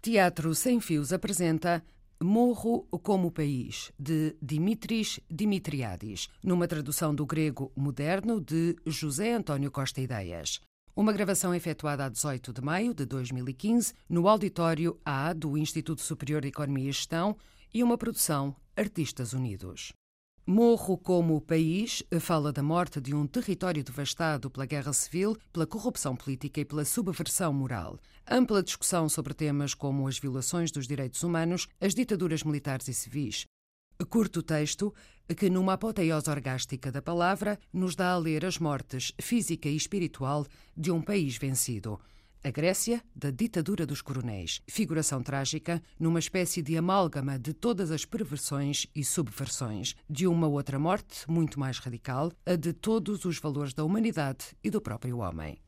Teatro Sem Fios apresenta Morro como País, de Dimitris Dimitriadis, numa tradução do grego moderno de José António Costa Ideias. Uma gravação efetuada a 18 de maio de 2015 no auditório A do Instituto Superior de Economia e Gestão e uma produção Artistas Unidos. Morro como país fala da morte de um território devastado pela guerra civil, pela corrupção política e pela subversão moral. Ampla discussão sobre temas como as violações dos direitos humanos, as ditaduras militares e civis. Curto texto que, numa apoteose orgástica da palavra, nos dá a ler as mortes física e espiritual de um país vencido. A Grécia, da ditadura dos coronéis, figuração trágica numa espécie de amálgama de todas as perversões e subversões, de uma outra morte, muito mais radical, a de todos os valores da humanidade e do próprio homem.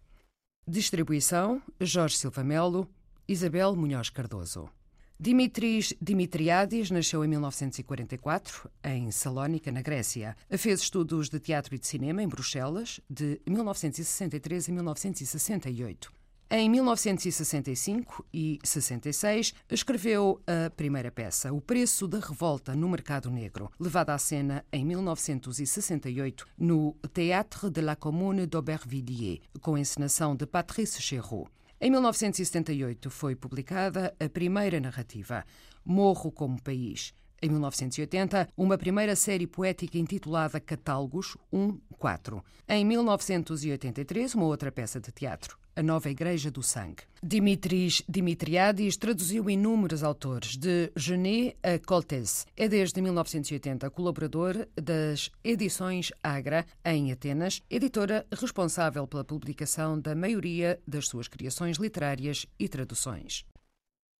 Distribuição: Jorge Silva Melo, Isabel Munhoz Cardoso. Dimitris Dimitriadis nasceu em 1944, em Salónica, na Grécia. Fez estudos de teatro e de cinema em Bruxelas, de 1963 a 1968. Em 1965 e 66, escreveu a primeira peça, O Preço da Revolta no Mercado Negro, levada à cena em 1968 no Théâtre de la Commune d'Aubervilliers, com encenação de Patrice Chéreau. Em 1978 foi publicada a primeira narrativa, Morro como País. Em 1980, uma primeira série poética intitulada Catálogos 1-4. Em 1983, uma outra peça de teatro, a Nova Igreja do Sangue. Dimitris Dimitriadis traduziu inúmeros autores, de Genet a Coltes. É desde 1980 colaborador das Edições Agra, em Atenas, editora responsável pela publicação da maioria das suas criações literárias e traduções.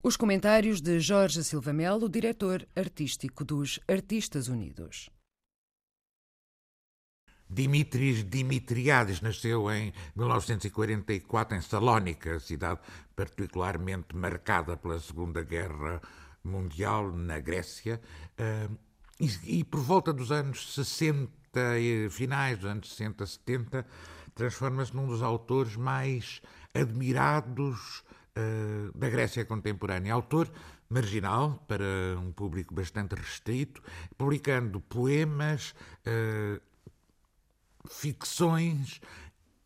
Os comentários de Jorge Silva Melo, diretor artístico dos Artistas Unidos. Dimitris Dimitriades nasceu em 1944 em Salónica, cidade particularmente marcada pela Segunda Guerra Mundial na Grécia, eh, e, por volta dos anos 60, finais dos anos 60, 70, transforma-se num dos autores mais admirados eh, da Grécia contemporânea. Autor marginal para um público bastante restrito, publicando poemas, uh, ficções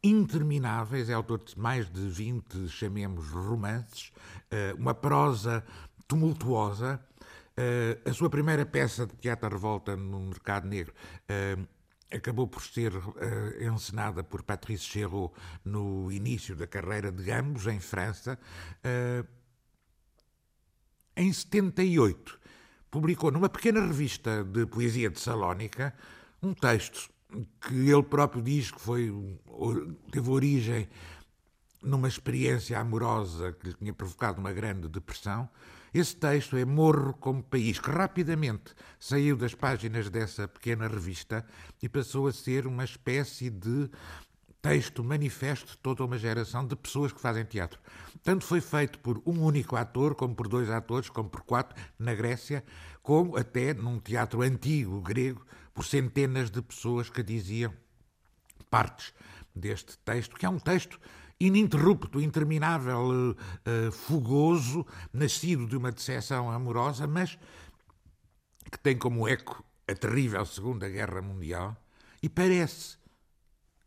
intermináveis, é autor de mais de 20, chamemos, romances, eh, uma prosa tumultuosa. Eh, a sua primeira peça de teatro revolta no mercado negro eh, acabou por ser encenada por Patrice Chéreau no início da carreira de ambos, em França. Em 78, publicou numa pequena revista de poesia de Salónica um texto que ele próprio diz que foi, teve origem numa experiência amorosa que lhe tinha provocado uma grande depressão. Esse texto é Morro como País, que rapidamente saiu das páginas dessa pequena revista e passou a ser uma espécie de texto manifesto de toda uma geração de pessoas que fazem teatro. Tanto foi feito por um único ator, como por dois atores, como por quatro na Grécia, como até num teatro antigo grego, por centenas de pessoas que diziam partes deste texto, que é um texto ininterrupto, interminável, uh, fogoso, nascido de uma decepção amorosa, mas que tem como eco a terrível Segunda Guerra Mundial e parece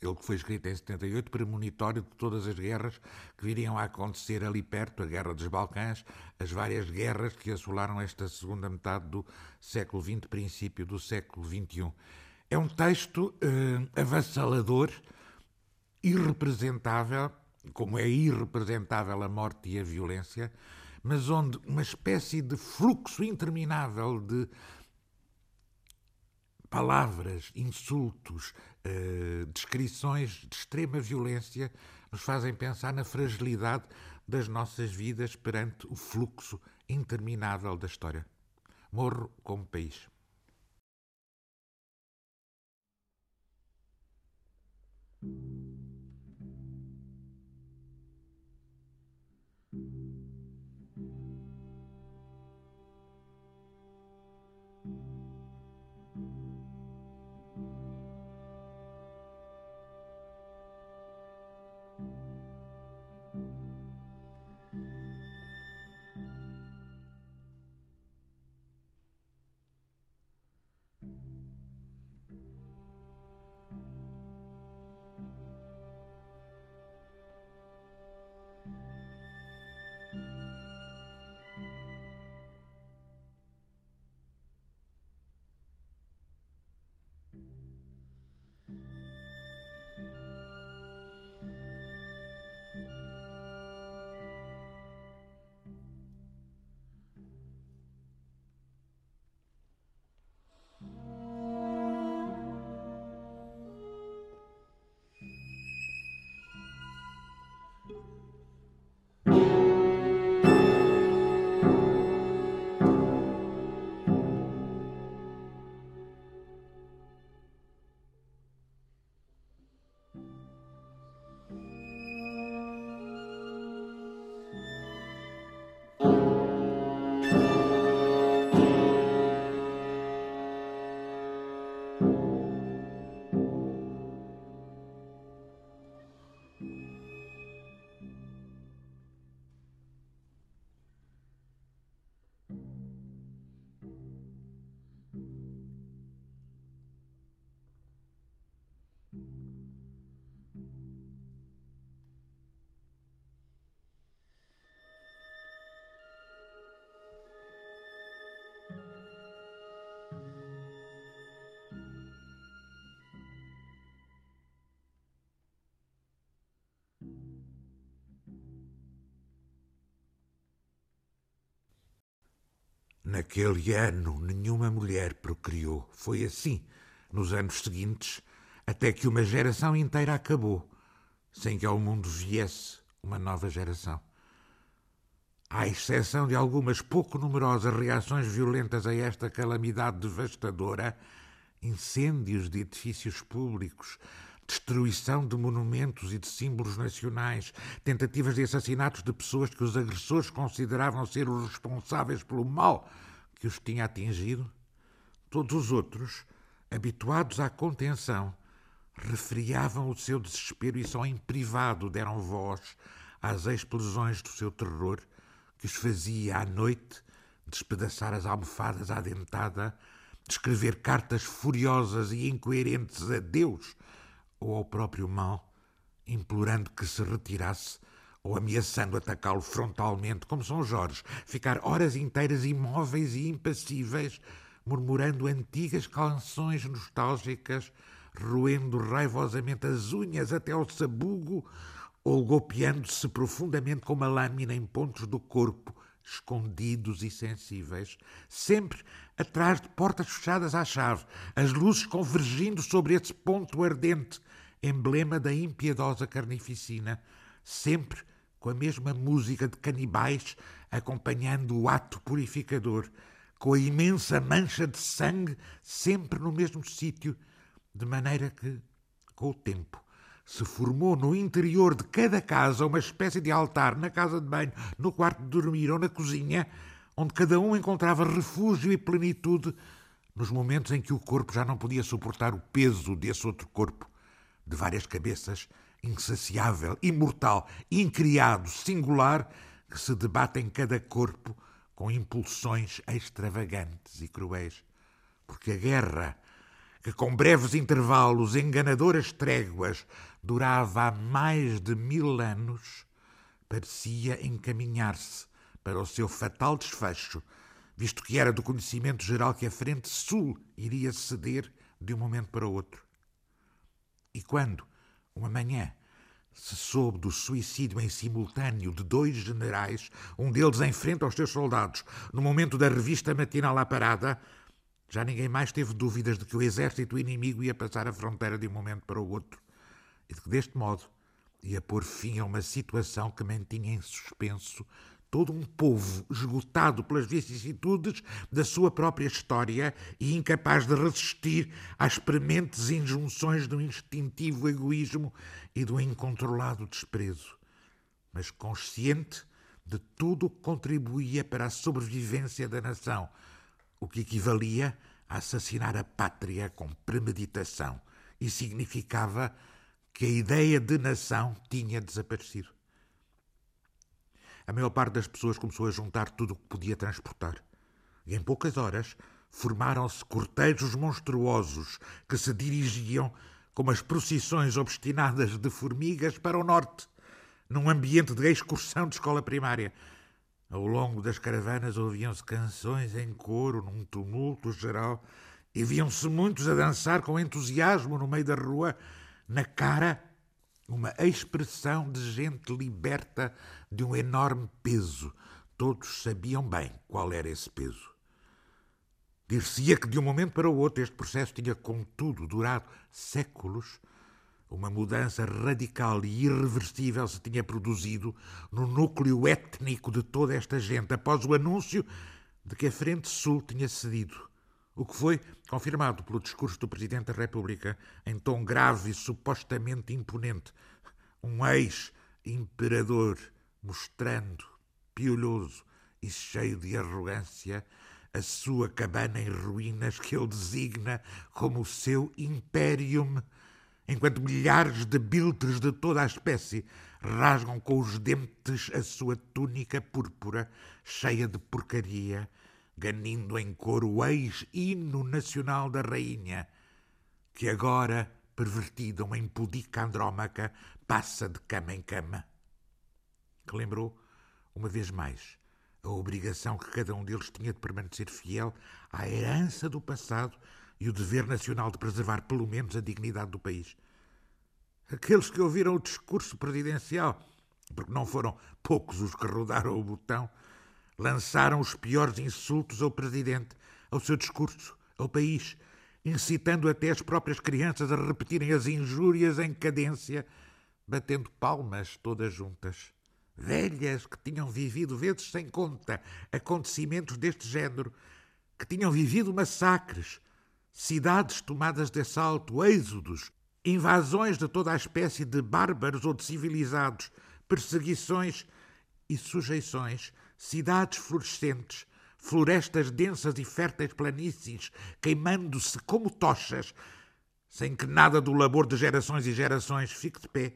ele que foi escrito em 78, premonitório de todas as guerras que viriam a acontecer ali perto, a Guerra dos Balcãs, as várias guerras que assolaram esta segunda metade do século XX, princípio do século XXI. É um texto eh, avassalador, irrepresentável, como é irrepresentável a morte e a violência, mas onde uma espécie de fluxo interminável de palavras, insultos, uh, descrições de extrema violência nos fazem pensar na fragilidade das nossas vidas perante o fluxo interminável da história. Morro como país. Naquele ano, nenhuma mulher procriou. Foi assim, nos anos seguintes, até que uma geração inteira acabou, sem que ao mundo viesse uma nova geração. À exceção de algumas pouco numerosas reações violentas a esta calamidade devastadora, incêndios de edifícios públicos, destruição de monumentos e de símbolos nacionais, tentativas de assassinatos de pessoas que os agressores consideravam ser os responsáveis pelo mal que os tinha atingido, todos os outros, habituados à contenção, refriavam o seu desespero e só em privado deram voz às explosões do seu terror que os fazia à noite despedaçar as almofadas à dentada, escrever cartas furiosas e incoerentes a Deus ou ao próprio mal, implorando que se retirasse ou ameaçando atacá-lo frontalmente, como São Jorge, ficar horas inteiras imóveis e impassíveis, murmurando antigas canções nostálgicas, roendo raivosamente as unhas até ao sabugo ou golpeando-se profundamente com uma lâmina em pontos do corpo, escondidos e sensíveis, sempre atrás de portas fechadas à chave, as luzes convergindo sobre esse ponto ardente, emblema da impiedosa carnificina, sempre com a mesma música de canibais acompanhando o ato purificador, com a imensa mancha de sangue sempre no mesmo sítio, de maneira que, com o tempo, se formou no interior de cada casa uma espécie de altar na casa de banho, no quarto de dormir ou na cozinha, onde cada um encontrava refúgio e plenitude nos momentos em que o corpo já não podia suportar o peso desse outro corpo, de várias cabeças, insaciável, imortal, incriado, singular, que se debate em cada corpo com impulsões extravagantes e cruéis. Porque a guerra, que com breves intervalos, enganadoras tréguas, durava há mais de mil anos, parecia encaminhar-se para o seu fatal desfecho, visto que era do conhecimento geral que a frente sul iria ceder de um momento para o outro. E quando, uma manhã, se soube do suicídio em simultâneo de dois generais, um deles em frente aos seus soldados, no momento da revista matinal à parada, já ninguém mais teve dúvidas de que o exército inimigo ia passar a fronteira de um momento para o outro e de que, deste modo, ia pôr fim a uma situação que mantinha em suspenso todo um povo esgotado pelas vicissitudes da sua própria história e incapaz de resistir às prementes injunções do instintivo egoísmo e do incontrolado desprezo, mas consciente de tudo o que contribuía para a sobrevivência da nação, o que equivalia a assassinar a pátria com premeditação e significava que a ideia de nação tinha desaparecido. A maior parte das pessoas começou a juntar tudo o que podia transportar. E em poucas horas formaram-se cortejos monstruosos que se dirigiam como as procissões obstinadas de formigas para o norte, num ambiente de excursão de escola primária. Ao longo das caravanas ouviam-se canções em coro, num tumulto geral, e viam-se muitos a dançar com entusiasmo no meio da rua, na cara uma expressão de gente liberta de um enorme peso. Todos sabiam bem qual era esse peso. Dir-se-ia que de um momento para o outro este processo tinha, contudo, durado séculos. Uma mudança radical e irreversível se tinha produzido no núcleo étnico de toda esta gente após o anúncio de que a Frente Sul tinha cedido o que foi confirmado pelo discurso do Presidente da República em tom grave e supostamente imponente. Um ex-imperador mostrando, piolhoso e cheio de arrogância, a sua cabana em ruínas que ele designa como o seu imperium, enquanto milhares de biltres de toda a espécie rasgam com os dentes a sua túnica púrpura, cheia de porcaria ganindo em coro o ex-hino nacional da rainha, que agora, pervertida uma impudica andrómaca, passa de cama em cama. Que lembrou, uma vez mais, a obrigação que cada um deles tinha de permanecer fiel à herança do passado e o dever nacional de preservar pelo menos a dignidade do país. Aqueles que ouviram o discurso presidencial, porque não foram poucos os que rodaram o botão, lançaram os piores insultos ao presidente, ao seu discurso, ao país, incitando até as próprias crianças a repetirem as injúrias em cadência, batendo palmas todas juntas. Velhas que tinham vivido vezes sem conta acontecimentos deste género, que tinham vivido massacres, cidades tomadas de assalto, êxodos, invasões de toda a espécie de bárbaros ou de civilizados, perseguições e sujeições, cidades florescentes, florestas densas e férteis planícies, queimando-se como tochas, sem que nada do labor de gerações e gerações fique de pé,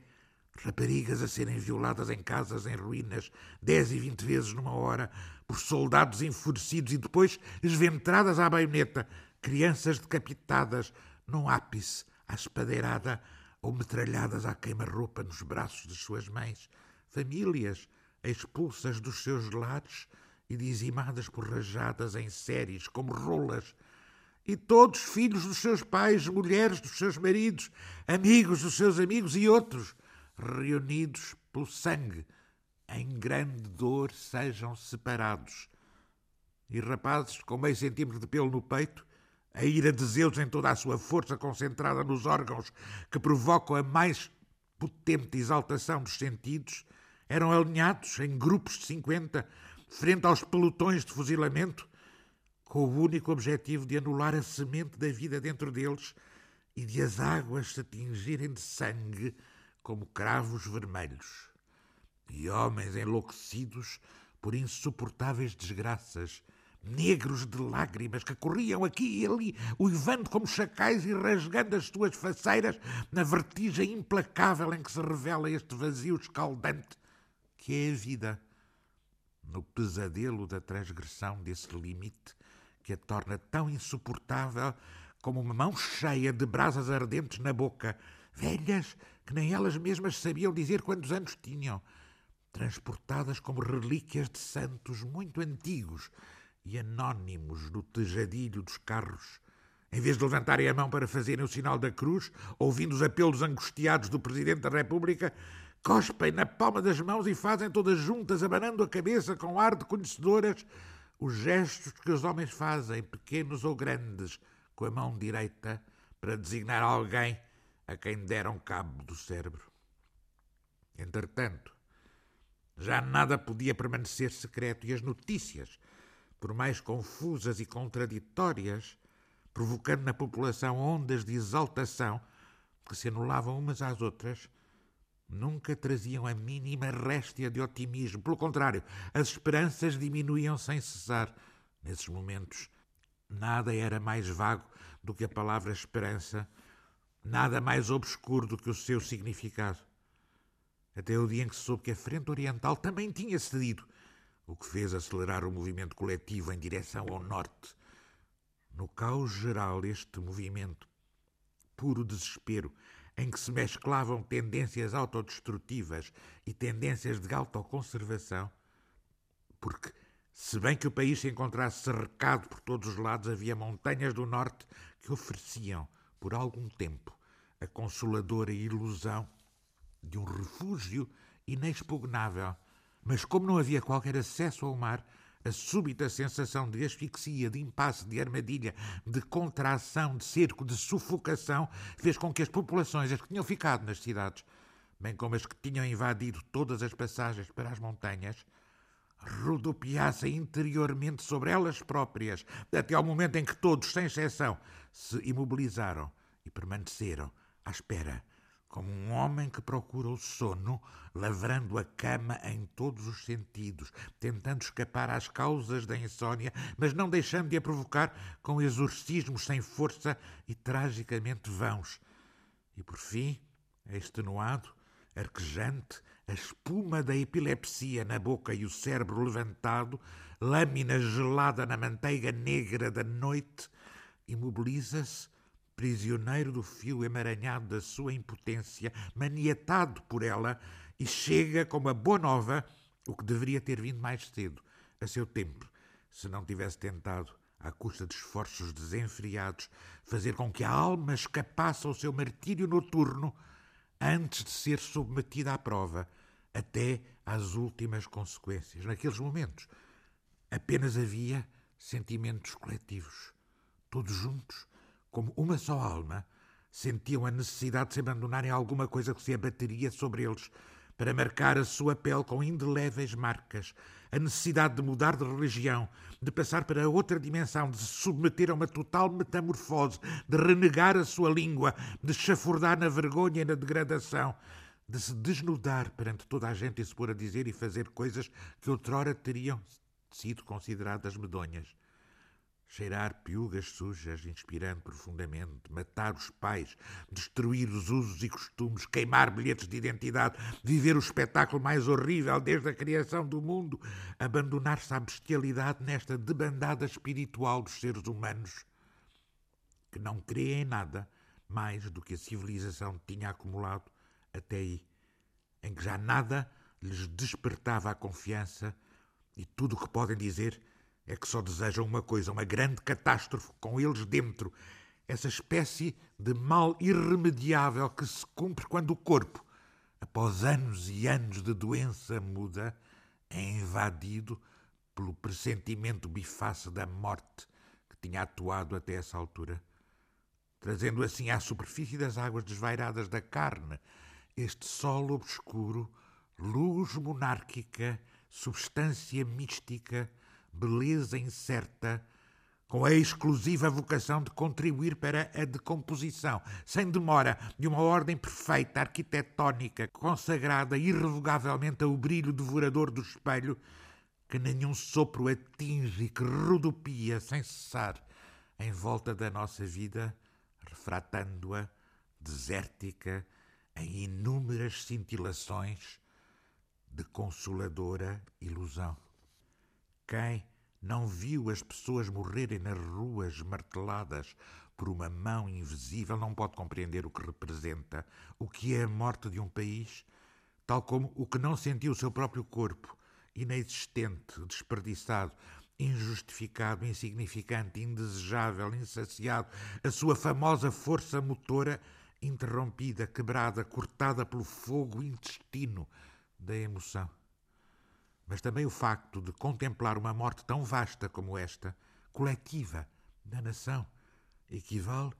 raparigas a serem violadas em casas em ruínas, dez e vinte vezes numa hora, por soldados enfurecidos e depois esventradas à baioneta, crianças decapitadas num ápice à espadeirada ou metralhadas à queima-roupa nos braços de suas mães, famílias expulsas dos seus lares e dizimadas por rajadas em séries como rolas, e todos filhos dos seus pais, mulheres dos seus maridos, amigos dos seus amigos e outros, reunidos pelo sangue, em grande dor sejam separados. E rapazes com meio centímetro de pelo no peito, a ira de Zeus em toda a sua força concentrada nos órgãos que provocam a mais potente exaltação dos sentidos, eram alinhados em grupos de cinquenta, frente aos pelotões de fuzilamento, com o único objetivo de anular a semente da vida dentro deles e de as águas se tingirem de sangue como cravos vermelhos. E homens enlouquecidos por insuportáveis desgraças, negros de lágrimas que corriam aqui e ali, uivando como chacais e rasgando as suas faceiras na vertigem implacável em que se revela este vazio escaldante que é a vida, no pesadelo da transgressão desse limite que a torna tão insuportável como uma mão cheia de brasas ardentes na boca, velhas que nem elas mesmas sabiam dizer quantos anos tinham, transportadas como relíquias de santos muito antigos e anónimos no tejadilho dos carros. Em vez de levantarem a mão para fazerem o sinal da cruz, ouvindo os apelos angustiados do Presidente da República, cospem na palma das mãos e fazem todas juntas, abanando a cabeça com ar de conhecedoras, os gestos que os homens fazem, pequenos ou grandes, com a mão direita, para designar alguém a quem deram cabo do cérebro. Entretanto, já nada podia permanecer secreto e as notícias, por mais confusas e contraditórias, provocando na população ondas de exaltação que se anulavam umas às outras, nunca traziam a mínima réstia de otimismo. Pelo contrário, as esperanças diminuíam sem cessar. Nesses momentos, nada era mais vago do que a palavra esperança, nada mais obscuro do que o seu significado. Até o dia em que se soube que a Frente Oriental também tinha cedido, o que fez acelerar o movimento coletivo em direção ao norte. No caos geral, este movimento, puro desespero, em que se mesclavam tendências autodestrutivas e tendências de autoconservação, porque, se bem que o país se encontrasse cercado por todos os lados, havia montanhas do norte que ofereciam, por algum tempo, a consoladora ilusão de um refúgio inexpugnável. Mas como não havia qualquer acesso ao mar, a súbita sensação de asfixia, de impasse, de armadilha, de contração, de cerco, de sufocação, fez com que as populações, as que tinham ficado nas cidades, bem como as que tinham invadido todas as passagens para as montanhas, rodopiassem interiormente sobre elas próprias, até ao momento em que todos, sem exceção, se imobilizaram e permaneceram à espera como um homem que procura o sono, lavrando a cama em todos os sentidos, tentando escapar às causas da insônia, mas não deixando de a provocar com exorcismos sem força e tragicamente vãos. E por fim, extenuado, arquejante, a espuma da epilepsia na boca e o cérebro levantado, lâmina gelada na manteiga negra da noite, imobiliza-se prisioneiro do fio emaranhado da sua impotência, maniatado por ela, e chega como a boa nova o que deveria ter vindo mais cedo, a seu tempo, se não tivesse tentado, à custa de esforços desenfreados, fazer com que a alma escapasse ao seu martírio noturno antes de ser submetida à prova, até às últimas consequências. Naqueles momentos, Apenas havia sentimentos coletivos. Todos juntos, como uma só alma, sentiam a necessidade de se abandonarem a alguma coisa que se abateria sobre eles para marcar a sua pele com indeléveis marcas, a necessidade de mudar de religião, de passar para outra dimensão, de se submeter a uma total metamorfose, de renegar a sua língua, de chafurdar na vergonha e na degradação, de se desnudar perante toda a gente e se pôr a dizer e fazer coisas que outrora teriam sido consideradas medonhas cheirar piugas sujas, inspirando profundamente, matar os pais, destruir os usos e costumes, queimar bilhetes de identidade, viver o espetáculo mais horrível desde a criação do mundo, abandonar-se à bestialidade nesta debandada espiritual dos seres humanos, que não crê em nada mais do que a civilização tinha acumulado até aí, em que já nada lhes despertava a confiança e tudo o que podem dizer é que só desejam uma coisa, uma grande catástrofe com eles dentro. Essa espécie de mal irremediável que se cumpre quando o corpo, após anos e anos de doença muda, é invadido pelo pressentimento biface da morte que tinha atuado até essa altura, trazendo assim à superfície das águas desvairadas da carne este solo obscuro, luz monárquica, substância mística, beleza incerta, com a exclusiva vocação de contribuir para a decomposição, sem demora, de uma ordem perfeita, arquitetónica, consagrada irrevogavelmente ao brilho devorador do espelho, que nenhum sopro atinge e que rodopia sem cessar em volta da nossa vida, refratando-a desértica em inúmeras cintilações de consoladora ilusão. Quem não viu as pessoas morrerem nas ruas marteladas por uma mão invisível não pode compreender o que representa, o que é a morte de um país, tal como o que não sentiu o seu próprio corpo, inexistente, desperdiçado, injustificado, insignificante, indesejável, insaciado, a sua famosa força motora interrompida, quebrada, cortada pelo fogo intestino da emoção. Mas também o facto de contemplar uma morte tão vasta como esta, coletiva, da nação, equivale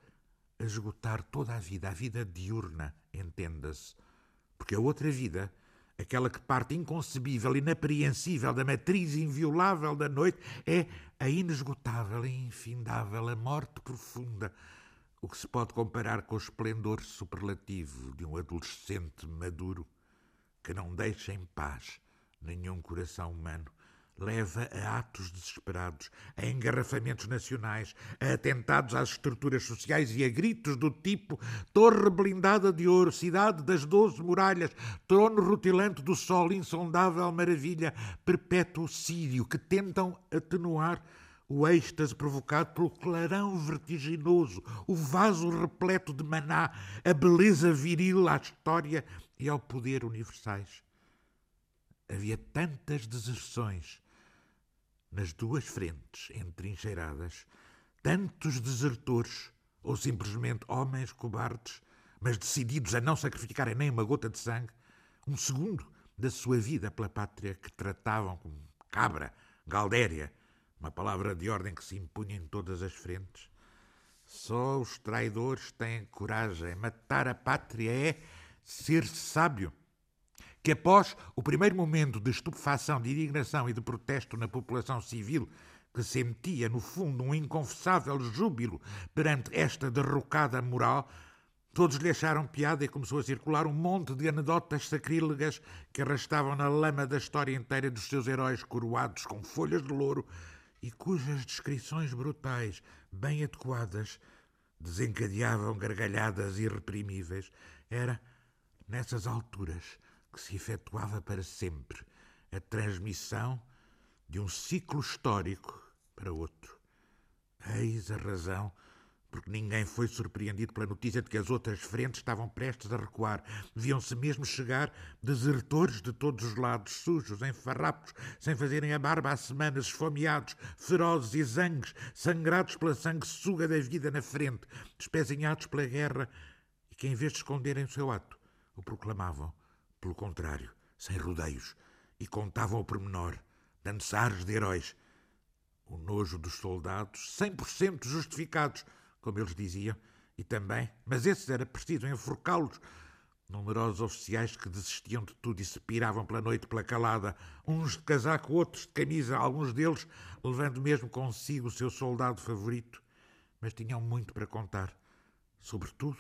a esgotar toda a vida, a vida diurna, entenda-se. Porque a outra vida, aquela que parte inconcebível, inapreensível da matriz inviolável da noite, é a inesgotável e infindável, a morte profunda, o que se pode comparar com o esplendor superlativo de um adolescente maduro que não deixa em paz nenhum coração humano leva a atos desesperados, a engarrafamentos nacionais, a atentados às estruturas sociais e a gritos do tipo Torre blindada de ouro, cidade das doze muralhas, trono rutilante do sol, insondável maravilha, perpétuo sírio, que tentam atenuar o êxtase provocado pelo clarão vertiginoso, o vaso repleto de maná, a beleza viril à história e ao poder universais. Havia tantas deserções nas duas frentes entrincheiradas, tantos desertores, ou simplesmente homens cobardes, mas decididos a não sacrificarem nem uma gota de sangue, um segundo da sua vida pela pátria que tratavam como cabra, galdéria, uma palavra de ordem que se impunha em todas as frentes. Só os traidores têm coragem. Matar a pátria é ser sábio que após o primeiro momento de estupefação, de indignação e de protesto na população civil, que sentia, no fundo, um inconfessável júbilo perante esta derrocada moral, todos lhe acharam piada e começou a circular um monte de anedotas sacrílegas que arrastavam na lama da história inteira dos seus heróis coroados com folhas de louro e cujas descrições brutais, bem adequadas, desencadeavam gargalhadas irreprimíveis. Era, nessas alturas, que se efetuava para sempre a transmissão de um ciclo histórico para outro. Eis a razão porque ninguém foi surpreendido pela notícia de que as outras frentes estavam prestes a recuar. Deviam-se mesmo chegar desertores de todos os lados, sujos, em farrapos, sem fazerem a barba há semanas, esfomeados, ferozes e zangues, sangrados pela sanguessuga da vida na frente, despezinhados pela guerra, e que, em vez de esconderem o seu ato, o proclamavam pelo contrário, sem rodeios, e contavam o pormenor, dando-se ares de heróis, o nojo dos soldados, 100% justificados, como eles diziam, e também, mas esses era preciso enforcá-los. Numerosos oficiais que desistiam de tudo e se piravam pela noite pela calada, uns de casaco, outros de camisa, alguns deles levando mesmo consigo o seu soldado favorito. Mas tinham muito para contar, sobretudo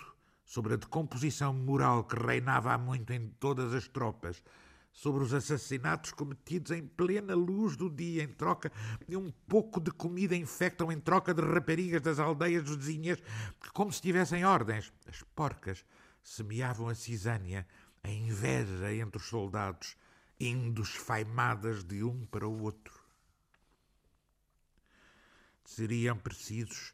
sobre a decomposição moral que reinava há muito em todas as tropas sobre os assassinatos cometidos em plena luz do dia, em troca de um pouco de comida infectam, em troca de raparigas das aldeias vizinhas, que, como se tivessem ordens, as porcas semeavam a cisânia, a inveja entre os soldados, indo esfaimadas de um para o outro. Seriam precisos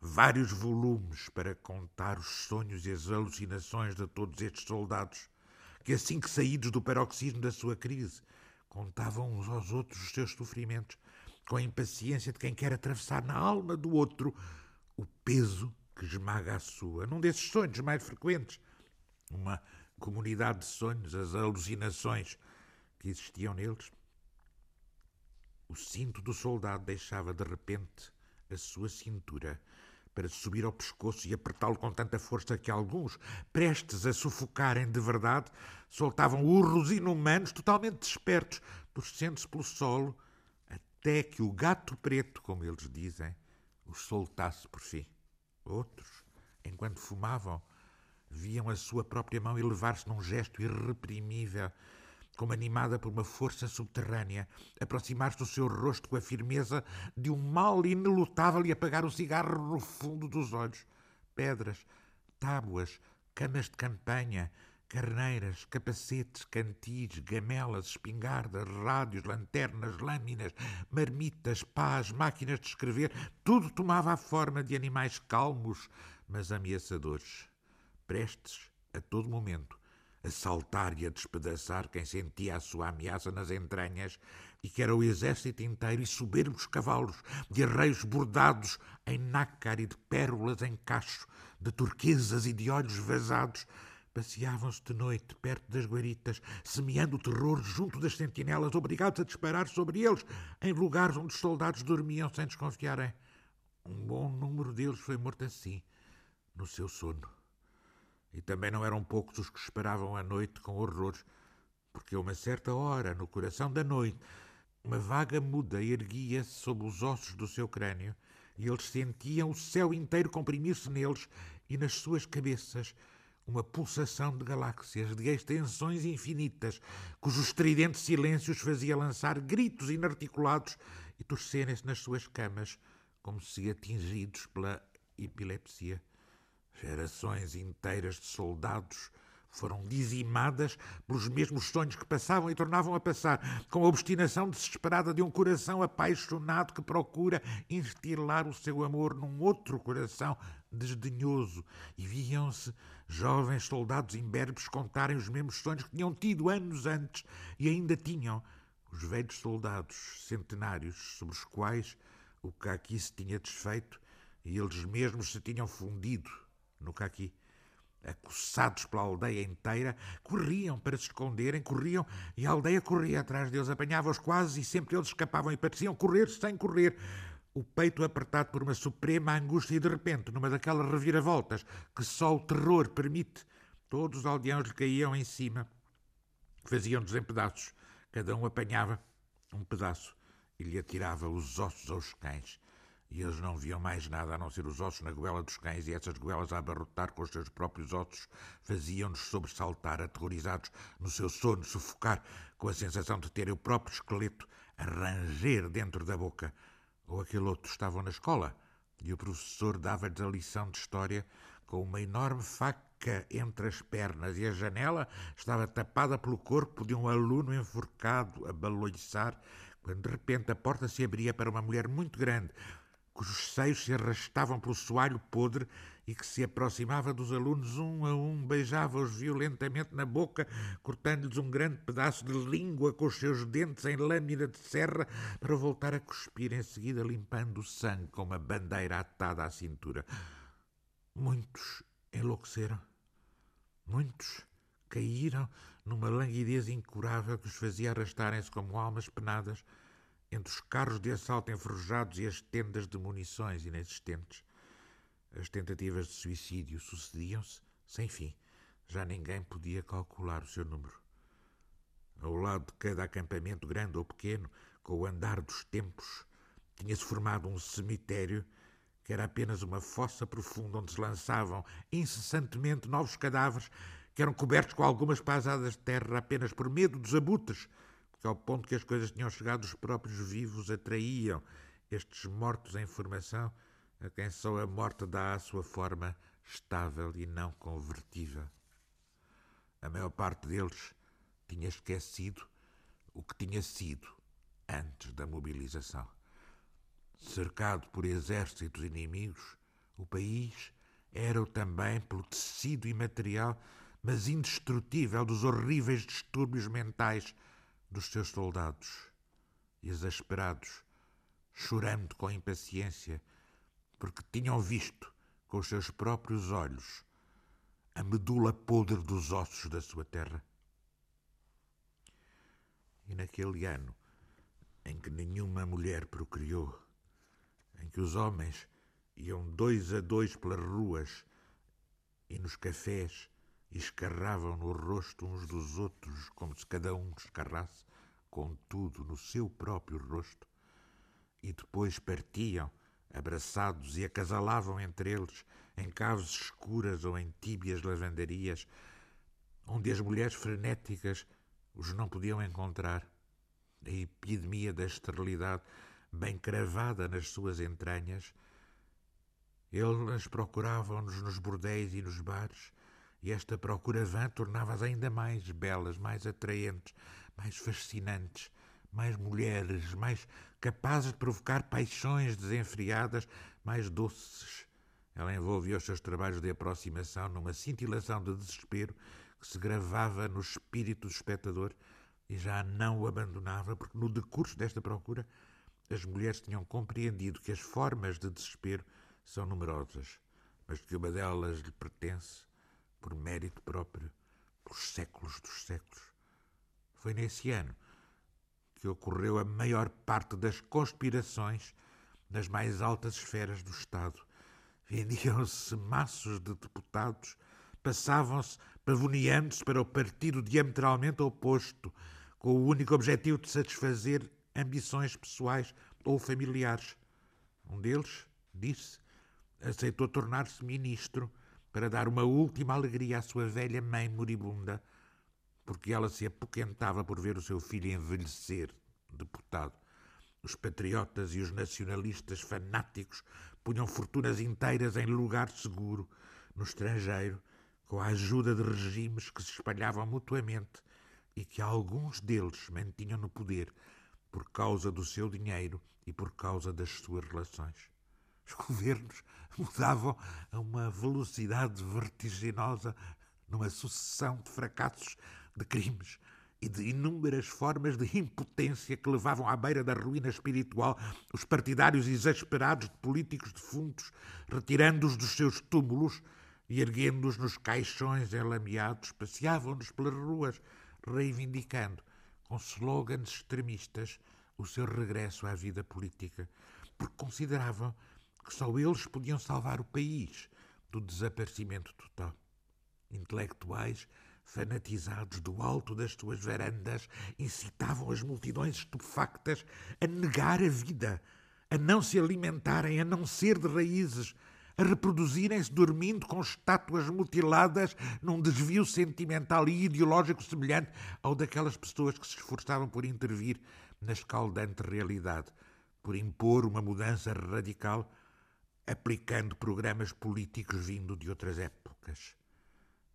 vários volumes para contar os sonhos e as alucinações de todos estes soldados que assim que saídos do paroxismo da sua crise, contavam uns aos outros os seus sofrimentos, com a impaciência de quem quer atravessar na alma do outro o peso que esmaga a sua. Num desses sonhos mais frequentes, uma comunidade de sonhos, as alucinações que existiam neles, o cinto do soldado deixava de repente a sua cintura para subir ao pescoço e apertá-lo com tanta força que alguns, prestes a sufocarem de verdade, soltavam urros inumanos, totalmente despertos, torcendo-se pelo solo, até que o gato preto, como eles dizem, os soltasse por fim. Outros, enquanto fumavam, viam a sua própria mão elevar-se num gesto irreprimível como animada por uma força subterrânea, aproximar-se do seu rosto com a firmeza de um mal inelutável e apagar o cigarro no fundo dos olhos. Pedras, tábuas, camas de campanha, carneiras, capacetes, cantis, gamelas, espingardas, rádios, lanternas, lâminas, marmitas, pás, máquinas de escrever, tudo tomava a forma de animais calmos, mas ameaçadores, prestes a todo momento a saltar e a despedaçar quem sentia a sua ameaça nas entranhas, e que era o exército inteiro e soberbos cavalos, de arreios bordados em nácar e de pérolas em cacho, de turquesas e de olhos vazados, passeavam-se de noite perto das guaritas, semeando o terror junto das sentinelas, obrigados a disparar sobre eles, em lugares onde os soldados dormiam sem desconfiarem. Um bom número deles foi morto assim, no seu sono. E também não eram poucos os que esperavam a noite com horror, porque a uma certa hora, no coração da noite, uma vaga muda erguia-se sob os ossos do seu crânio, e eles sentiam o céu inteiro comprimir-se neles e nas suas cabeças uma pulsação de galáxias, de extensões infinitas, cujo estridente silêncio os fazia lançar gritos inarticulados e torcerem-se nas suas camas, como se atingidos pela epilepsia. Gerações inteiras de soldados foram dizimadas pelos mesmos sonhos que passavam e tornavam a passar, com a obstinação desesperada de um coração apaixonado que procura instilar o seu amor num outro coração desdenhoso. E viam-se jovens soldados imberbes contarem os mesmos sonhos que tinham tido anos antes e ainda tinham os velhos soldados centenários sobre os quais o caqui se tinha desfeito e eles mesmos se tinham fundido no caqui. Acossados pela aldeia inteira, corriam para se esconderem, corriam e a aldeia corria atrás deles, apanhava-os quase e sempre eles escapavam e pareciam correr sem correr. O peito apertado por uma suprema angústia e de repente, numa daquelas reviravoltas que só o terror permite, todos os aldeões lhe caíam em cima, faziam-nos em pedaços. Cada um apanhava um pedaço e lhe atirava os ossos aos cães e eles não viam mais nada a não ser os ossos na goela dos cães, e essas goelas a abarrotar com os seus próprios ossos faziam-nos sobressaltar, aterrorizados no seu sono, sufocar, com a sensação de terem o próprio esqueleto a ranger dentro da boca. Ou aquele outro estavam na escola, e o professor dava-lhes a lição de história com uma enorme faca entre as pernas, e a janela estava tapada pelo corpo de um aluno enforcado a baloiçar, quando de repente a porta se abria para uma mulher muito grande, cujos seios se arrastavam pelo soalho podre e que se aproximava dos alunos um a um, beijava-os violentamente na boca, cortando-lhes um grande pedaço de língua com os seus dentes em lâmina de serra, para voltar a cuspir em seguida, limpando o sangue com uma bandeira atada à cintura. Muitos enlouqueceram. Muitos caíram numa languidez incurável que os fazia arrastarem-se como almas penadas entre os carros de assalto enferrujados e as tendas de munições inexistentes. As tentativas de suicídio sucediam-se sem fim. Já ninguém podia calcular o seu número. Ao lado de cada acampamento, grande ou pequeno, com o andar dos tempos, tinha-se formado um cemitério que era apenas uma fossa profunda onde se lançavam incessantemente novos cadáveres que eram cobertos com algumas pasadas de terra apenas por medo dos abutres, porque ao ponto que as coisas tinham chegado, os próprios vivos atraíam estes mortos em formação a quem só a morte dá a sua forma estável e não convertível. A maior parte deles tinha esquecido o que tinha sido antes da mobilização. Cercado por exércitos inimigos, o país era também pelo tecido imaterial, mas indestrutível dos horríveis distúrbios mentais dos seus soldados, exasperados, chorando com impaciência, porque tinham visto com os seus próprios olhos a medula podre dos ossos da sua terra. E naquele ano em que nenhuma mulher procriou, em que os homens iam dois a dois pelas ruas e nos cafés e escarravam no rosto uns dos outros como se cada um escarrasse, contudo, no seu próprio rosto, e depois partiam, abraçados, e acasalavam entre eles, em caves escuras ou em tíbias lavandarias, onde as mulheres frenéticas os não podiam encontrar. A epidemia da esterilidade, bem cravada nas suas entranhas, eles procuravam-nos nos bordéis e nos bares, e esta procura vã tornava-as ainda mais belas, mais atraentes, mais fascinantes, mais mulheres, mais capazes de provocar paixões desenfreadas, mais doces. Ela envolvia os seus trabalhos de aproximação numa cintilação de desespero que se gravava no espírito do espectador e já não o abandonava, porque no decurso desta procura as mulheres tinham compreendido que as formas de desespero são numerosas, mas que uma delas lhe pertence por mérito próprio, pelos séculos dos séculos. Foi nesse ano que ocorreu a maior parte das conspirações nas mais altas esferas do Estado. Vendiam-se maços de deputados, passavam-se pavoneando-se para o partido diametralmente oposto, com o único objetivo de satisfazer ambições pessoais ou familiares. Um deles, disse, aceitou tornar-se ministro para dar uma última alegria à sua velha mãe moribunda, porque ela se apoquentava por ver o seu filho envelhecer deputado. Os patriotas e os nacionalistas fanáticos punham fortunas inteiras em lugar seguro no estrangeiro, com a ajuda de regimes que se espalhavam mutuamente e que alguns deles mantinham no poder por causa do seu dinheiro e por causa das suas relações. Os governos mudavam a uma velocidade vertiginosa numa sucessão de fracassos, de crimes e de inúmeras formas de impotência que levavam à beira da ruína espiritual os partidários exasperados de políticos defuntos, retirando-os dos seus túmulos e erguendo-os nos caixões enlameados, passeavam-nos pelas ruas reivindicando, com slogans extremistas, o seu regresso à vida política, porque consideravam que só eles podiam salvar o país do desaparecimento total. Intelectuais fanatizados do alto das suas varandas incitavam as multidões estupefactas a negar a vida, a não se alimentarem, a não ser de raízes, a reproduzirem-se dormindo com estátuas mutiladas num desvio sentimental e ideológico semelhante ao daquelas pessoas que se esforçavam por intervir na escaldante realidade, por impor uma mudança radical, aplicando programas políticos vindo de outras épocas.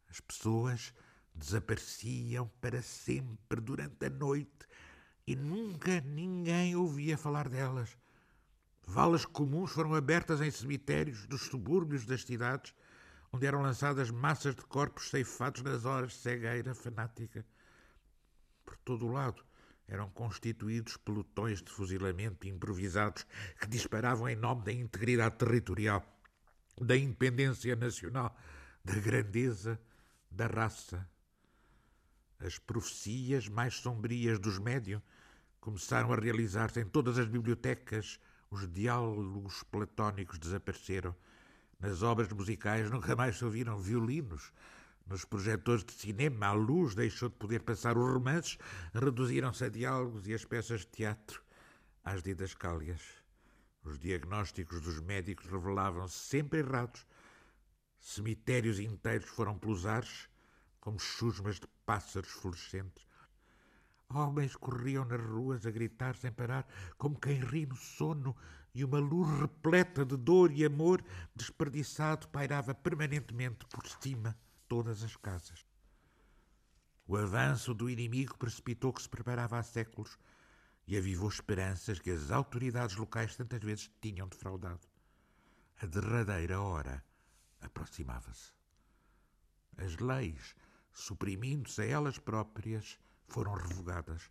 As pessoas desapareciam para sempre durante a noite e nunca ninguém ouvia falar delas. Valas comuns foram abertas em cemitérios dos subúrbios das cidades, onde eram lançadas massas de corpos ceifados nas horas de cegueira fanática. Por todo o lado eram constituídos pelotões de fuzilamento improvisados que disparavam em nome da integridade territorial, da independência nacional, da grandeza da raça. As profecias mais sombrias dos médios começaram a realizar-se em todas as bibliotecas, os diálogos platónicos desapareceram. Nas obras musicais nunca mais se ouviram violinos. Nos projetores de cinema, a luz deixou de poder passar os romances, reduziram-se a diálogos e as peças de teatro às didascálias. Os diagnósticos dos médicos revelavam-se sempre errados. Cemitérios inteiros foram pelos ares, como chusmas de pássaros florescentes. Homens corriam nas ruas a gritar sem parar, como quem ri no sono, e uma luz repleta de dor e amor desperdiçado pairava permanentemente por cima todas as casas. O avanço do inimigo precipitou que se preparava há séculos e avivou esperanças que as autoridades locais tantas vezes tinham defraudado. A derradeira hora aproximava-se. As leis, suprimindo-se a elas próprias, foram revogadas.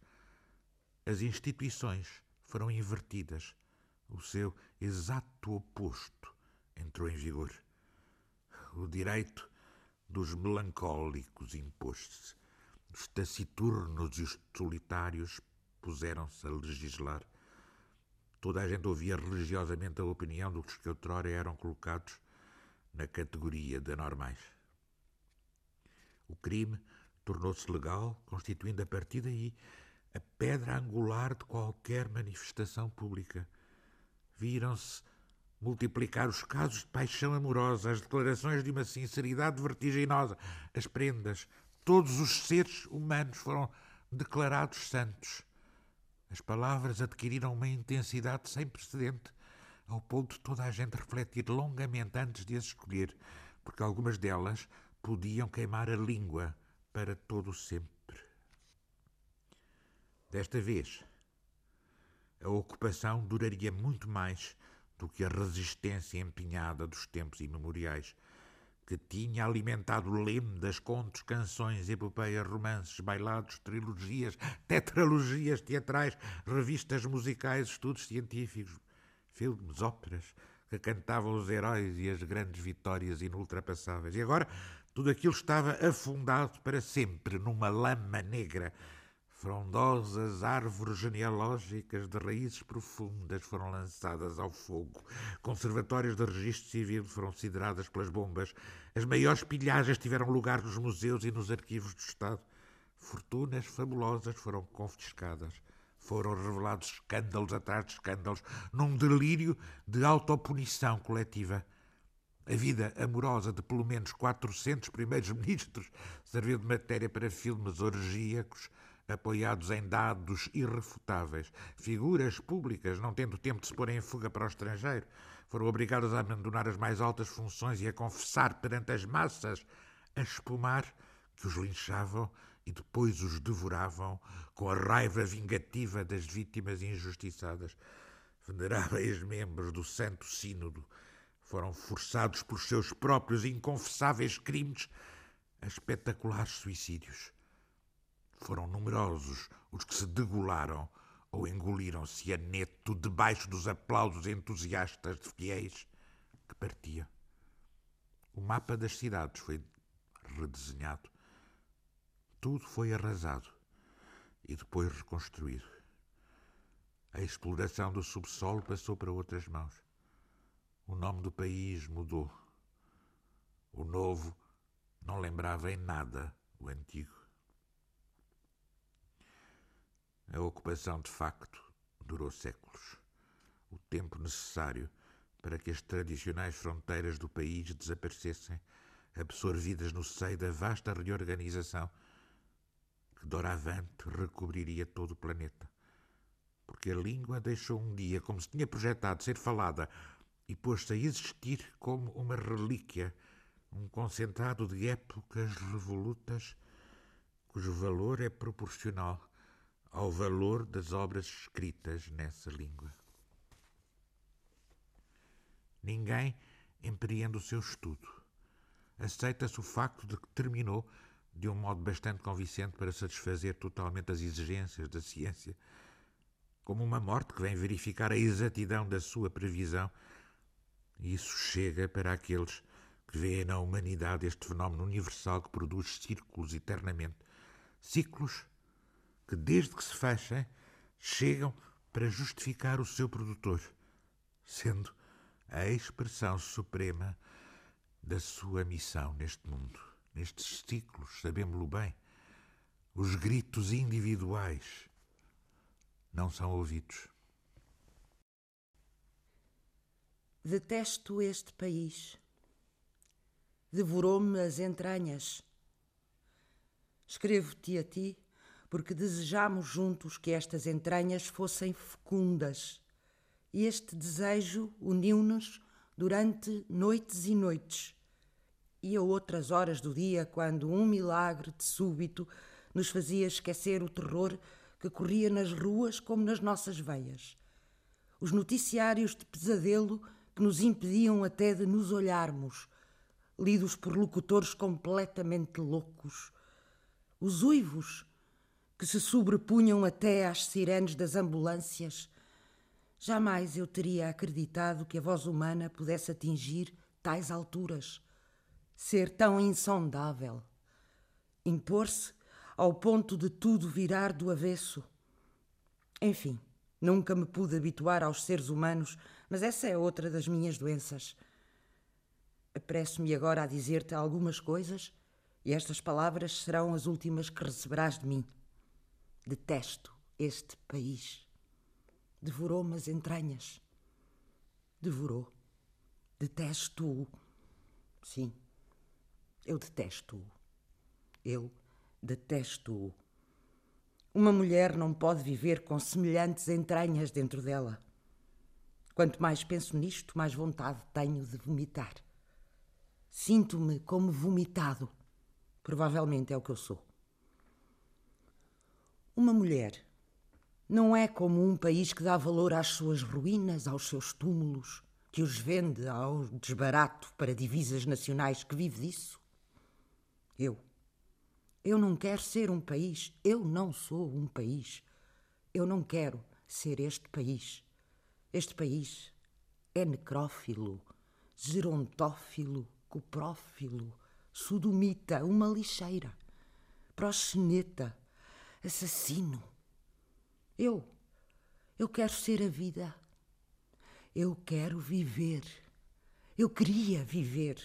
As instituições foram invertidas. O seu exato oposto entrou em vigor. O direito dos melancólicos impôs-se. Os taciturnos e os solitários puseram-se a legislar. Toda a gente ouvia religiosamente a opinião dos que outrora eram colocados na categoria de anormais. O crime tornou-se legal, constituindo a partir daí a pedra angular de qualquer manifestação pública. Viram-se multiplicar os casos de paixão amorosa, as declarações de uma sinceridade vertiginosa, as prendas. Todos os seres humanos foram declarados santos. As palavras adquiriram uma intensidade sem precedente, ao ponto de toda a gente refletir longamente antes de as escolher, porque algumas delas podiam queimar a língua para todo sempre. Desta vez, a ocupação duraria muito mais do que a resistência empenhada dos tempos imemoriais, que tinha alimentado lendas, contos, canções, epopeias, romances, bailados, trilogias, tetralogias teatrais, revistas musicais, estudos científicos, filmes, óperas, que cantavam os heróis e as grandes vitórias inultrapassáveis. E agora tudo aquilo estava afundado para sempre numa lama negra. Frondosas árvores genealógicas de raízes profundas foram lançadas ao fogo. Conservatórios de registro civil foram sideradas pelas bombas. As maiores pilhagens tiveram lugar nos museus e nos arquivos do Estado. Fortunas fabulosas foram confiscadas. Foram revelados escândalos atrás de escândalos, num delírio de autopunição coletiva. A vida amorosa de pelo menos 400 primeiros ministros serviu de matéria para filmes orgíacos apoiados em dados irrefutáveis. Figuras públicas, não tendo tempo de se pôr em fuga para o estrangeiro, foram obrigadas a abandonar as mais altas funções e a confessar perante as massas, a espumar que os linchavam e depois os devoravam com a raiva vingativa das vítimas injustiçadas. Veneráveis membros do Santo Sínodo foram forçados pelos seus próprios inconfessáveis crimes a espetaculares suicídios. Foram numerosos os que se degolaram ou engoliram-se a neto debaixo dos aplausos entusiastas de fiéis que partiam. O mapa das cidades foi redesenhado. Tudo foi arrasado e depois reconstruído. A exploração do subsolo passou para outras mãos. O nome do país mudou. O novo não lembrava em nada o antigo. A ocupação, de facto, durou séculos. O tempo necessário para que as tradicionais fronteiras do país desaparecessem, absorvidas no seio da vasta reorganização que doravante recobriria todo o planeta. Porque a língua deixou um dia, como se tinha projetado ser falada e pôs-se a existir como uma relíquia, um concentrado de épocas revolutas cujo valor é proporcional ao valor das obras escritas nessa língua. Ninguém empreende o seu estudo. Aceita-se o facto de que terminou de um modo bastante convincente para satisfazer totalmente as exigências da ciência, como uma morte que vem verificar a exatidão da sua previsão e isso chega para aqueles que veem na humanidade este fenómeno universal que produz círculos eternamente. Ciclos que, desde que se fechem, chegam para justificar o seu produtor, sendo a expressão suprema da sua missão neste mundo, nestes ciclos, sabemos-lo bem. Os gritos individuais não são ouvidos. Detesto este país. Devorou-me as entranhas. Escrevo-te a ti porque desejamos juntos que estas entranhas fossem fecundas. Este desejo uniu-nos durante noites e noites. E a outras horas do dia, quando um milagre de súbito nos fazia esquecer o terror que corria nas ruas como nas nossas veias. Os noticiários de pesadelo que nos impediam até de nos olharmos, lidos por locutores completamente loucos. Os uivos que se sobrepunham até às sirenes das ambulâncias. Jamais eu teria acreditado que a voz humana pudesse atingir tais alturas, ser tão insondável, impor-se ao ponto de tudo virar do avesso. Enfim, nunca me pude habituar aos seres humanos, mas essa é outra das minhas doenças. Apresso-me agora a dizer-te algumas coisas e estas palavras serão as últimas que receberás de mim. Detesto este país. Devorou-me as entranhas. Devorou. Detesto-o. Sim, eu detesto-o. Eu detesto-o. Uma mulher não pode viver com semelhantes entranhas dentro dela. Quanto mais penso nisto, mais vontade tenho de vomitar. Sinto-me como vomitado. Provavelmente é o que eu sou. Uma mulher não é como um país que dá valor às suas ruínas, aos seus túmulos, que os vende ao desbarato para divisas nacionais que vive disso. Eu. Eu não quero ser um país. Eu não sou um país. Eu não quero ser este país. Este país é necrófilo, gerontófilo, coprófilo, sodomita, uma lixeira, proxeneta, assassino. Eu, eu quero ser a vida. Eu quero viver. Eu queria viver.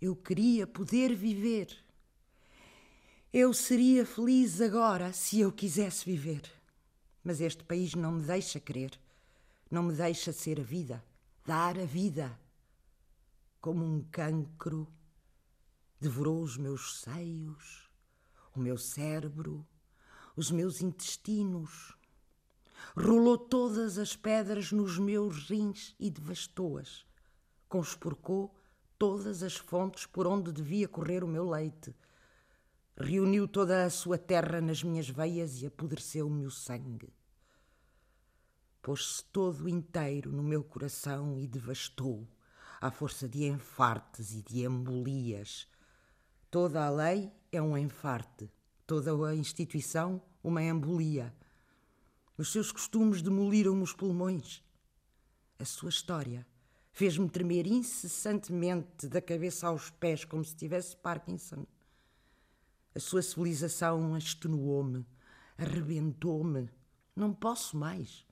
Eu queria poder viver. Eu seria feliz agora se eu quisesse viver. Mas este país não me deixa querer. Não me deixa ser a vida, dar a vida. Como um cancro, devorou os meus seios, o meu cérebro, os meus intestinos. Rolou todas as pedras nos meus rins e devastou-as. Conspurcou todas as fontes por onde devia correr o meu leite. Reuniu toda a sua terra nas minhas veias e apodreceu-me o sangue. Pôs-se todo inteiro no meu coração e devastou, à força de enfartes e de embolias. Toda a lei é um enfarte toda a instituição uma embolia. Os seus costumes demoliram-me os pulmões. A sua história fez-me tremer incessantemente da cabeça aos pés, como se tivesse Parkinson. A sua civilização extenuou-me, arrebentou-me. Não posso mais.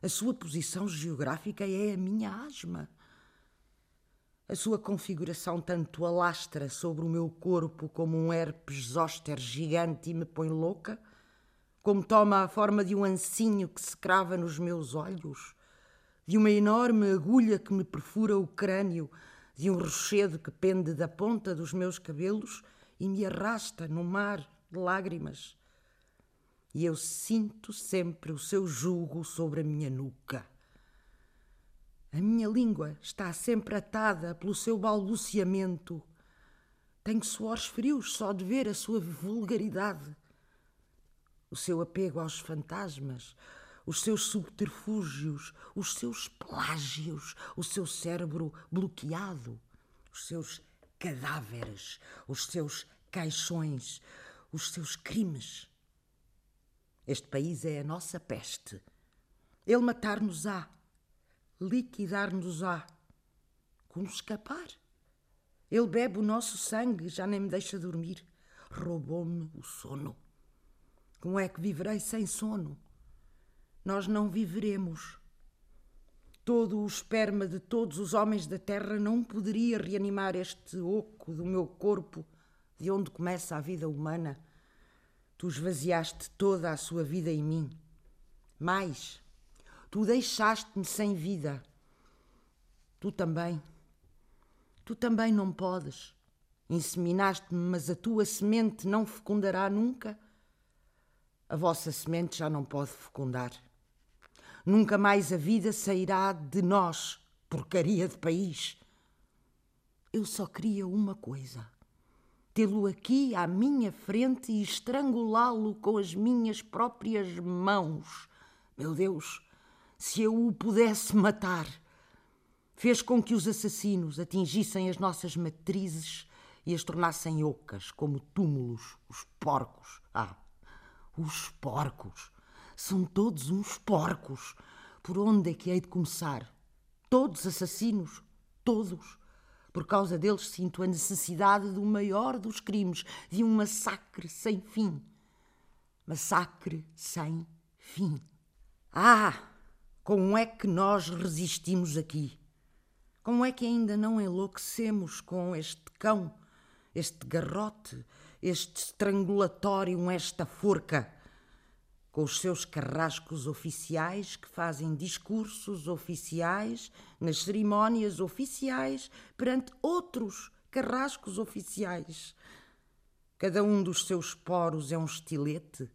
A sua posição geográfica é a minha asma. A sua configuração tanto alastra sobre o meu corpo como um herpes zoster gigante e me põe louca, como toma a forma de um ancinho que se crava nos meus olhos, de uma enorme agulha que me perfura o crânio, de um rochedo que pende da ponta dos meus cabelos e me arrasta no mar de lágrimas. E eu sinto sempre o seu jugo sobre a minha nuca. A minha língua está sempre atada pelo seu balbuciamento. Tenho suores frios só de ver a sua vulgaridade. O seu apego aos fantasmas, os seus subterfúgios, os seus plágios, o seu cérebro bloqueado, os seus cadáveres, os seus caixões, os seus crimes. Este país é a nossa peste. Ele matar-nos-á liquidar-nos-á. Como escapar? Ele bebe o nosso sangue, já nem me deixa dormir. Roubou-me o sono. Como é que viverei sem sono? nós não viveremos. Todo o esperma de todos os homens da terra não poderia reanimar este oco do meu corpo, de onde começa a vida humana. Tu esvaziaste toda a sua vida em mim. Mais, tu deixaste-me sem vida. Tu também. Tu também não podes. Inseminaste-me, mas a tua semente não fecundará nunca. A vossa semente já não pode fecundar. Nunca mais a vida sairá de nós, porcaria de país. Eu só queria uma coisa: tê-lo aqui à minha frente e estrangulá-lo com as minhas próprias mãos. Meu Deus, se eu o pudesse matar! Fez com que os assassinos atingissem as nossas matrizes e as tornassem ocas, como túmulos, os porcos. Ah, os porcos! São todos uns porcos. Por onde é que hei de começar? Todos assassinos, todos. Por causa deles sinto a necessidade do maior dos crimes, de um massacre sem fim. Massacre sem fim. Ah, como é que nós resistimos aqui? Como é que ainda não enlouquecemos com este cão, este garrote, este estrangulatório, esta forca? com os seus carrascos oficiais que fazem discursos oficiais nas cerimónias oficiais perante outros carrascos oficiais. Cada um dos seus poros é um estilete,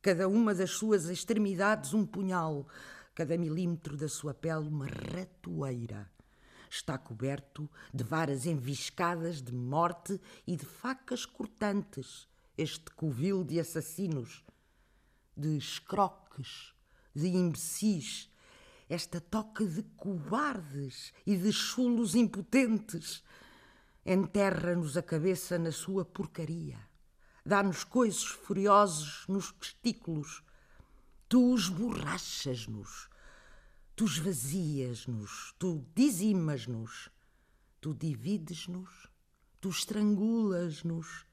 cada uma das suas extremidades um punhal, cada milímetro da sua pele uma ratoeira. Está coberto de varas enviscadas de morte e de facas cortantes, este covil de assassinos de escroques, de imbecis, esta toca de cobardes e de chulos impotentes. Enterra-nos a cabeça na sua porcaria. Dá-nos coisos furiosos nos testículos. Tu esborrachas-nos. Tu esvazias-nos. Tu dizimas-nos. Tu divides-nos. Tu estrangulas-nos.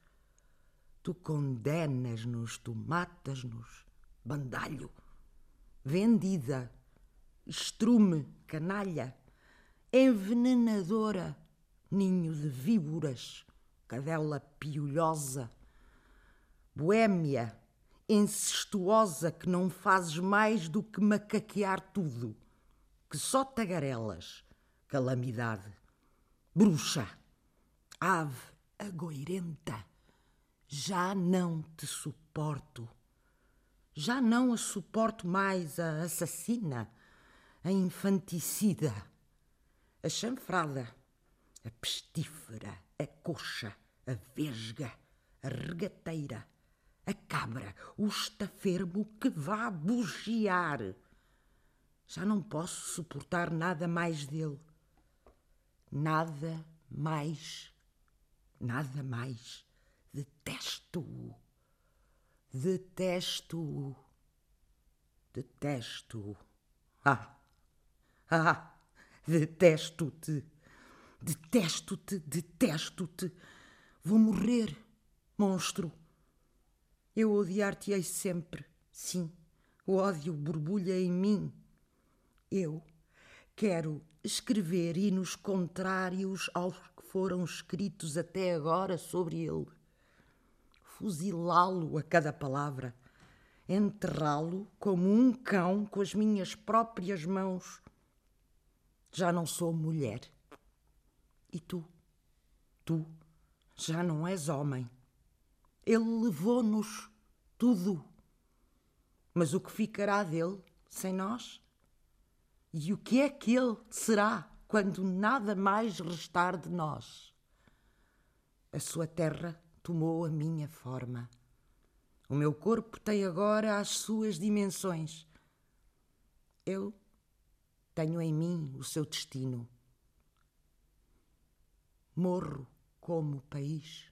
Tu condenas-nos. Tu matas-nos bandalho, vendida, estrume, canalha, envenenadora, ninho de víboras, cadela piolhosa, boêmia, incestuosa que não fazes mais do que macaquear tudo, que só tagarelas, calamidade, bruxa, ave agoirenta, já não te suporto. Já não a suporto mais a assassina, a infanticida, a chanfrada, a pestífera, a coxa, a vesga, a regateira, a cabra, o estafermo que vá bugiar. Já não posso suportar nada mais dele. Nada mais, nada mais. Detesto-o. Detesto-o. Detesto-o. Ah! Ah! Detesto-te. Detesto-te, detesto-te. Vou morrer, monstro. Eu odiar-te-ei sempre. Sim, o ódio borbulha em mim. Eu quero escrever hinos contrários aos que foram escritos até agora sobre ele fuzilá-lo a cada palavra, enterrá-lo como um cão com as minhas próprias mãos. Já não sou mulher. E tu? Tu já não és homem. Ele levou-nos tudo. Mas o que ficará dele sem nós? E o que é que ele será quando nada mais restar de nós? A sua terra tomou a minha forma. O meu corpo tem agora as suas dimensões. Eu tenho em mim o seu destino. Morro como país.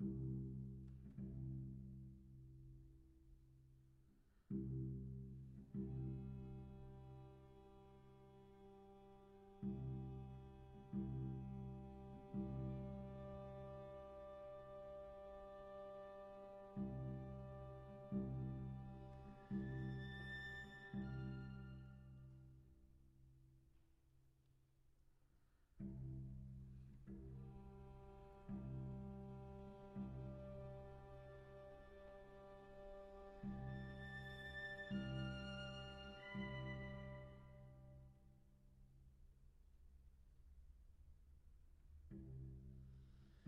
Thank you.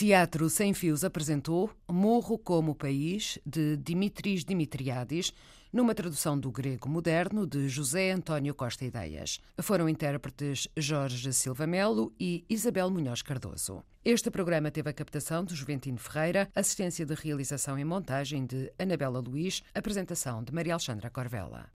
Teatro Sem Fios apresentou Morro como País, de Dimitris Dimitriadis, numa tradução do grego moderno de José António Costa Ideias. Foram intérpretes Jorge Silva Melo e Isabel Munhoz Cardoso. Este programa teve a captação de Juventino Ferreira, assistência de realização e montagem de Anabela Luiz, apresentação de Maria Alexandra Corvella.